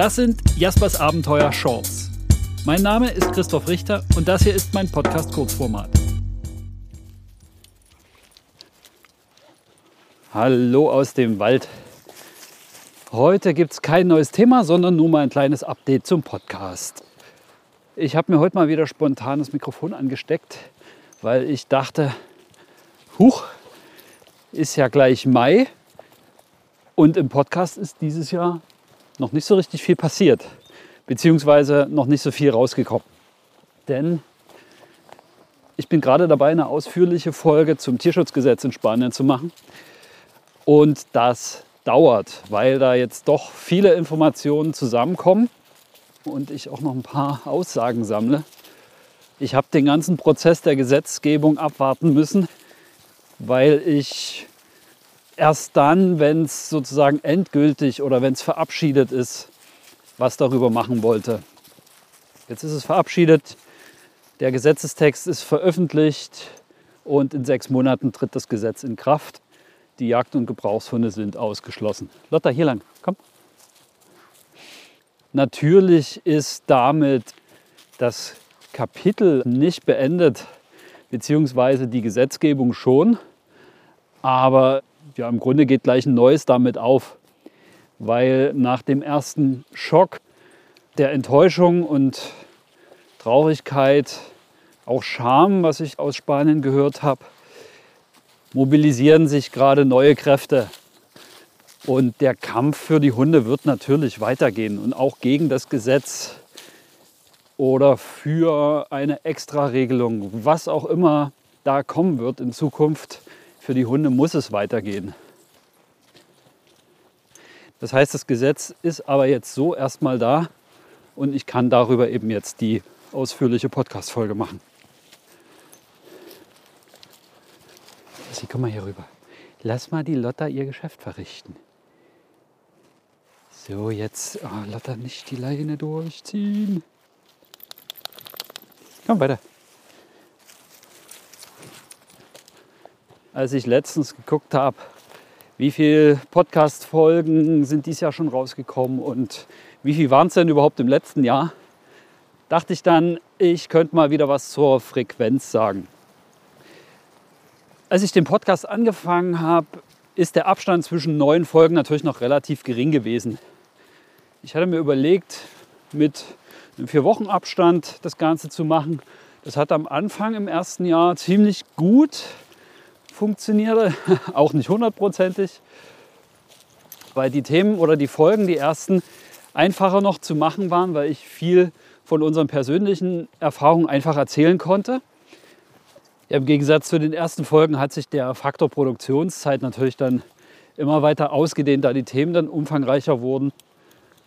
Das sind Jaspers Abenteuer Shorts. Mein Name ist Christoph Richter und das hier ist mein Podcast Kurzformat. Hallo aus dem Wald. Heute gibt es kein neues Thema, sondern nur mal ein kleines Update zum Podcast. Ich habe mir heute mal wieder spontan das Mikrofon angesteckt, weil ich dachte, huch, ist ja gleich Mai und im Podcast ist dieses Jahr noch nicht so richtig viel passiert, beziehungsweise noch nicht so viel rausgekommen. Denn ich bin gerade dabei, eine ausführliche Folge zum Tierschutzgesetz in Spanien zu machen. Und das dauert, weil da jetzt doch viele Informationen zusammenkommen und ich auch noch ein paar Aussagen sammle. Ich habe den ganzen Prozess der Gesetzgebung abwarten müssen, weil ich erst dann, wenn es sozusagen endgültig oder wenn es verabschiedet ist, was darüber machen wollte. Jetzt ist es verabschiedet, der Gesetzestext ist veröffentlicht und in sechs Monaten tritt das Gesetz in Kraft. Die Jagd- und Gebrauchshunde sind ausgeschlossen. Lotta, hier lang, komm. Natürlich ist damit das Kapitel nicht beendet, beziehungsweise die Gesetzgebung schon. Aber ja, im Grunde geht gleich ein neues damit auf, weil nach dem ersten Schock der Enttäuschung und Traurigkeit, auch Scham, was ich aus Spanien gehört habe, mobilisieren sich gerade neue Kräfte. Und der Kampf für die Hunde wird natürlich weitergehen und auch gegen das Gesetz oder für eine Extraregelung, was auch immer da kommen wird in Zukunft, für die Hunde muss es weitergehen. Das heißt, das Gesetz ist aber jetzt so erstmal da und ich kann darüber eben jetzt die ausführliche Podcast-Folge machen. Sie, komm mal hier rüber. Lass mal die Lotta ihr Geschäft verrichten. So, jetzt oh, Lotta nicht die Leine durchziehen. Komm weiter. Als ich letztens geguckt habe, wie viele Podcast-Folgen sind dieses Jahr schon rausgekommen und wie viel waren es denn überhaupt im letzten Jahr, dachte ich dann, ich könnte mal wieder was zur Frequenz sagen. Als ich den Podcast angefangen habe, ist der Abstand zwischen neuen Folgen natürlich noch relativ gering gewesen. Ich hatte mir überlegt, mit einem vier Wochen Abstand das Ganze zu machen. Das hat am Anfang im ersten Jahr ziemlich gut funktionierte, auch nicht hundertprozentig, weil die Themen oder die Folgen, die ersten, einfacher noch zu machen waren, weil ich viel von unseren persönlichen Erfahrungen einfach erzählen konnte. Im Gegensatz zu den ersten Folgen hat sich der Faktor Produktionszeit natürlich dann immer weiter ausgedehnt, da die Themen dann umfangreicher wurden,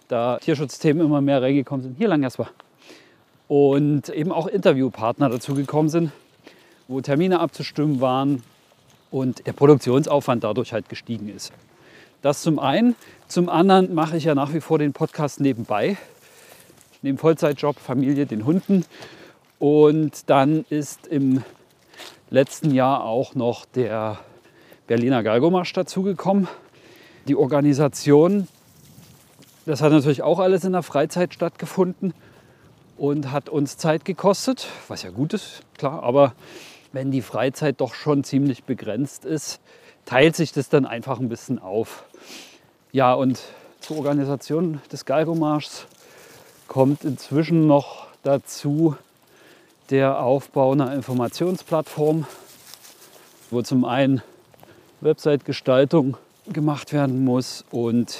da Tierschutzthemen immer mehr reingekommen sind. Hier lang erstmal. Und eben auch Interviewpartner dazugekommen sind, wo Termine abzustimmen waren, und der Produktionsaufwand dadurch halt gestiegen ist. Das zum einen. Zum anderen mache ich ja nach wie vor den Podcast nebenbei, neben Vollzeitjob, Familie, den Hunden. Und dann ist im letzten Jahr auch noch der Berliner Galgomarsch dazugekommen. Die Organisation, das hat natürlich auch alles in der Freizeit stattgefunden und hat uns Zeit gekostet, was ja gut ist, klar, aber wenn die Freizeit doch schon ziemlich begrenzt ist, teilt sich das dann einfach ein bisschen auf. Ja, und zur Organisation des Galgomarschs kommt inzwischen noch dazu der Aufbau einer Informationsplattform, wo zum einen Website-Gestaltung gemacht werden muss und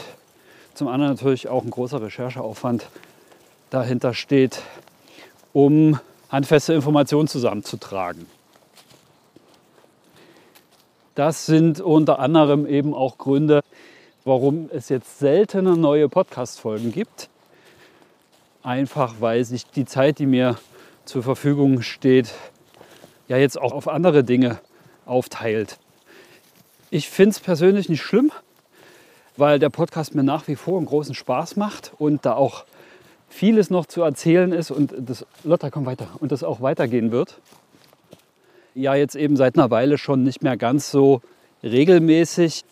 zum anderen natürlich auch ein großer Rechercheaufwand dahinter steht, um handfeste Informationen zusammenzutragen. Das sind unter anderem eben auch Gründe, warum es jetzt seltener neue Podcast-Folgen gibt. Einfach weil sich die Zeit, die mir zur Verfügung steht, ja jetzt auch auf andere Dinge aufteilt. Ich finde es persönlich nicht schlimm, weil der Podcast mir nach wie vor einen großen Spaß macht und da auch vieles noch zu erzählen ist und das Lotta komm weiter und das auch weitergehen wird ja jetzt eben seit einer Weile schon nicht mehr ganz so regelmäßig,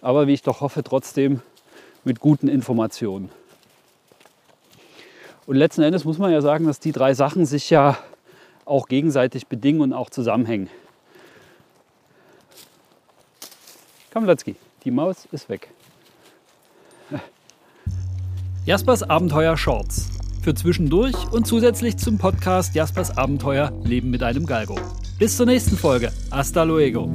aber wie ich doch hoffe, trotzdem mit guten Informationen. Und letzten Endes muss man ja sagen, dass die drei Sachen sich ja auch gegenseitig bedingen und auch zusammenhängen. Kamlatzki, die Maus ist weg. Jaspers Abenteuer Shorts. Für zwischendurch und zusätzlich zum Podcast Jaspers Abenteuer Leben mit einem Galgo. Bis zur nächsten Folge. Hasta luego.